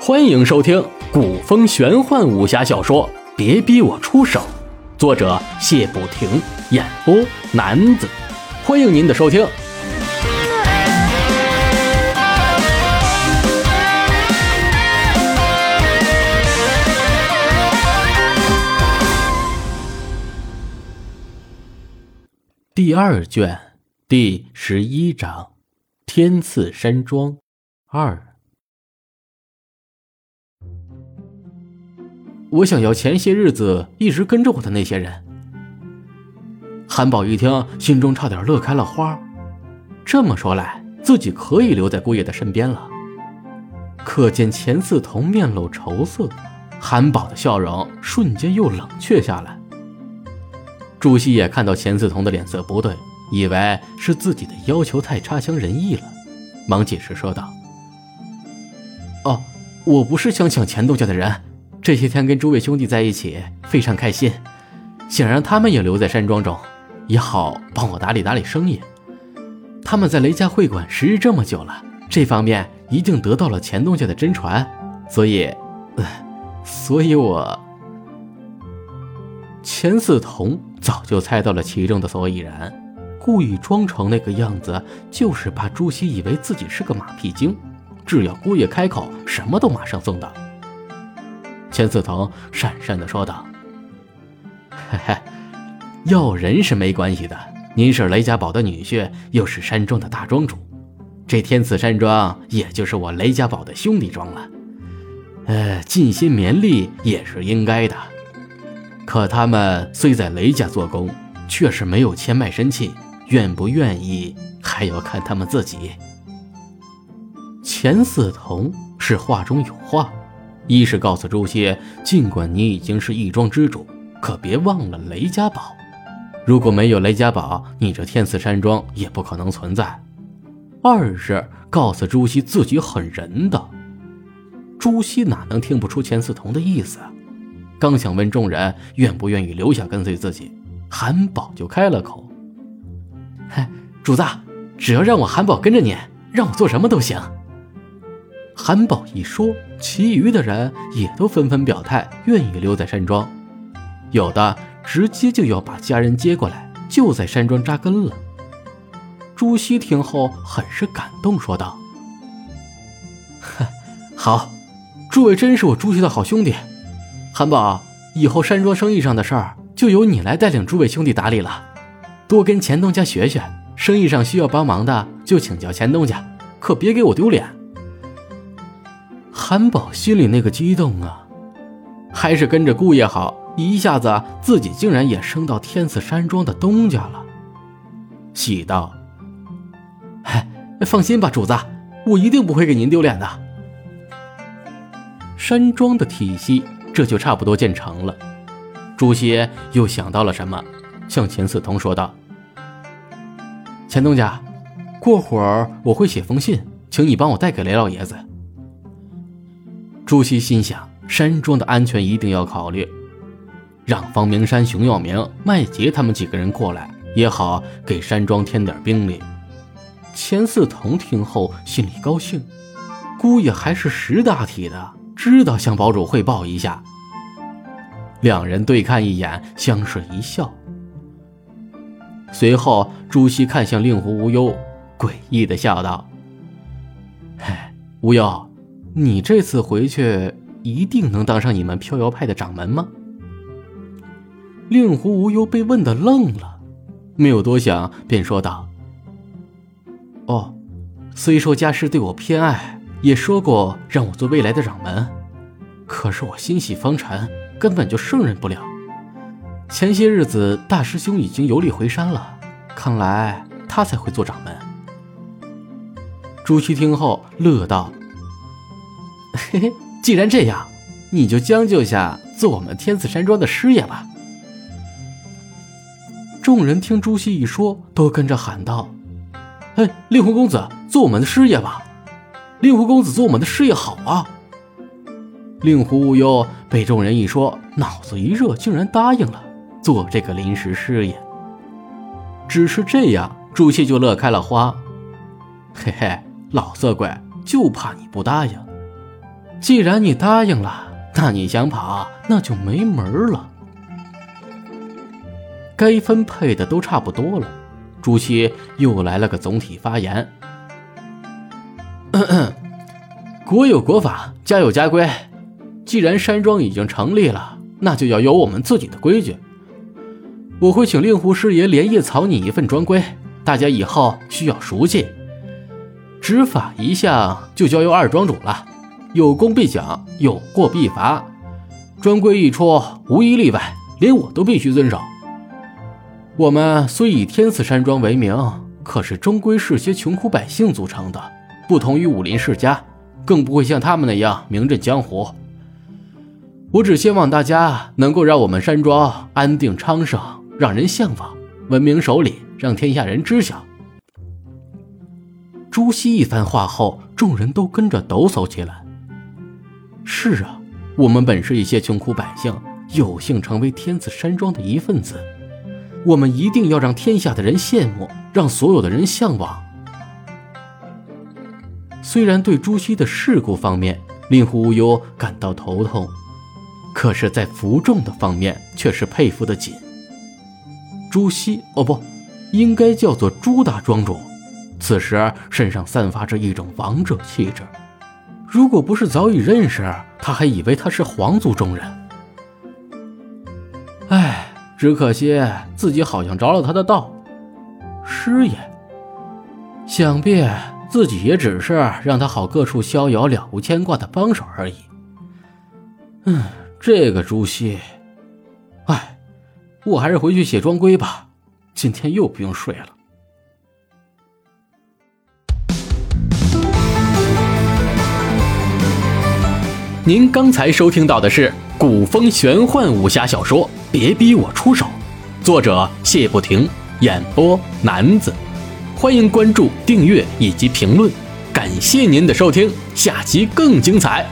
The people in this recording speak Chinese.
欢迎收听古风玄幻武侠小说《别逼我出手》，作者谢不停，演播男子。欢迎您的收听。第二卷第十一章：天赐山庄二。我想要前些日子一直跟着我的那些人。韩宝一听，心中差点乐开了花。这么说来，自己可以留在姑爷的身边了。可见钱四童面露愁色，韩宝的笑容瞬间又冷却下来。朱熹也看到钱四童的脸色不对，以为是自己的要求太差强人意了，忙解释说道：“哦，我不是想抢钱东家的人，这些天跟诸位兄弟在一起非常开心，想让他们也留在山庄中，也好帮我打理打理生意。他们在雷家会馆时日这么久了，这方面一定得到了钱东家的真传，所以，呃，所以我。”钱四童早就猜到了其中的所以然，故意装成那个样子，就是怕朱熹以为自己是个马屁精，只要姑爷开口，什么都马上送到。钱四童讪讪地说道：“嘿嘿，要人是没关系的，您是雷家堡的女婿，又是山庄的大庄主，这天赐山庄也就是我雷家堡的兄弟庄了，呃，尽心绵力也是应该的。”可他们虽在雷家做工，却是没有签卖身契，愿不愿意还要看他们自己。钱四童是话中有话，一是告诉朱熹，尽管你已经是义庄之主，可别忘了雷家堡。如果没有雷家堡，你这天赐山庄也不可能存在。二是告诉朱熹自己很仁的。朱熹哪能听不出钱四童的意思？刚想问众人愿不愿意留下跟随自己，韩宝就开了口：“，主子，只要让我韩宝跟着你，让我做什么都行。”韩宝一说，其余的人也都纷纷表态愿意留在山庄，有的直接就要把家人接过来，就在山庄扎根了。朱熹听后很是感动，说道：“哼，好，诸位真是我朱熹的好兄弟。”韩宝，以后山庄生意上的事儿就由你来带领诸位兄弟打理了，多跟钱东家学学，生意上需要帮忙的就请教钱东家，可别给我丢脸。韩宝心里那个激动啊，还是跟着姑爷好，一下子自己竟然也升到天赐山庄的东家了，喜道：“嗨，放心吧，主子，我一定不会给您丢脸的。”山庄的体系。这就差不多建成了。朱熹又想到了什么，向钱四通说道：“钱东家，过会儿我会写封信，请你帮我带给雷老爷子。”朱熹心想，山庄的安全一定要考虑，让方明山、熊耀明、麦杰他们几个人过来也好，给山庄添点兵力。钱四同听后心里高兴，姑爷还是识大体的。知道向堡主汇报一下。两人对看一眼，相视一笑。随后，朱熹看向令狐无忧，诡异的笑道：“嘿，无忧，你这次回去一定能当上你们飘摇派的掌门吗？”令狐无忧被问的愣了，没有多想，便说道：“哦，虽说家师对我偏爱。”也说过让我做未来的掌门，可是我心系方禅，根本就胜任不了。前些日子大师兄已经游历回山了，看来他才会做掌门。朱熹听后乐道：“ 嘿嘿，既然这样，你就将就下做我们天赐山庄的师爷吧。”众人听朱熹一说，都跟着喊道：“嘿，令狐公子，做我们的师爷吧！”令狐公子做我们的师爷好啊！令狐无忧被众人一说，脑子一热，竟然答应了做这个临时师爷。只是这样，朱熹就乐开了花。嘿嘿，老色鬼就怕你不答应。既然你答应了，那你想跑那就没门了。该分配的都差不多了，朱熹又来了个总体发言。咳咳国有国法，家有家规。既然山庄已经成立了，那就要有我们自己的规矩。我会请令狐师爷连夜草拟一份专规，大家以后需要熟悉。执法一项就交由二庄主了，有功必奖，有过必罚。专规一出，无一例外，连我都必须遵守。我们虽以天赐山庄为名，可是终归是些穷苦百姓组成的，不同于武林世家，更不会像他们那样名震江湖。我只希望大家能够让我们山庄安定昌盛。让人向往，文明守礼，让天下人知晓。朱熹一番话后，众人都跟着抖擞起来。是啊，我们本是一些穷苦百姓，有幸成为天子山庄的一份子，我们一定要让天下的人羡慕，让所有的人向往。虽然对朱熹的事故方面，令狐无忧感到头痛，可是，在服众的方面，却是佩服的紧。朱熹，哦不，应该叫做朱大庄主。此时身上散发着一种王者气质。如果不是早已认识，他还以为他是皇族中人。唉，只可惜自己好像着了他的道。师爷，想必自己也只是让他好各处逍遥、了无牵挂的帮手而已。嗯，这个朱熹，唉。我还是回去写庄规吧，今天又不用睡了。您刚才收听到的是古风玄幻武侠小说《别逼我出手》，作者谢不停，演播男子。欢迎关注、订阅以及评论，感谢您的收听，下集更精彩。